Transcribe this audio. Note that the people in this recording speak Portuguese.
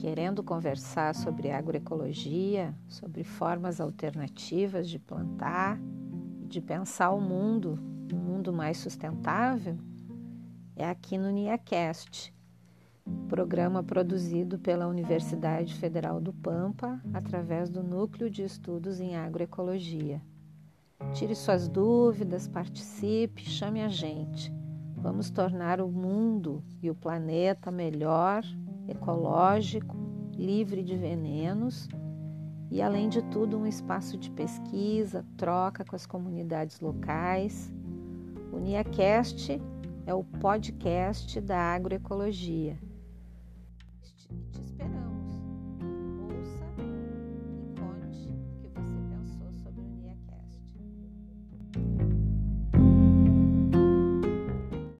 querendo conversar sobre agroecologia, sobre formas alternativas de plantar, de pensar o mundo, um mundo mais sustentável, é aqui no NIACast, programa produzido pela Universidade Federal do Pampa através do Núcleo de Estudos em Agroecologia. Tire suas dúvidas, participe, chame a gente. Vamos tornar o mundo e o planeta melhor, ecológico, livre de venenos e, além de tudo, um espaço de pesquisa, troca com as comunidades locais. O NIACast é o podcast da agroecologia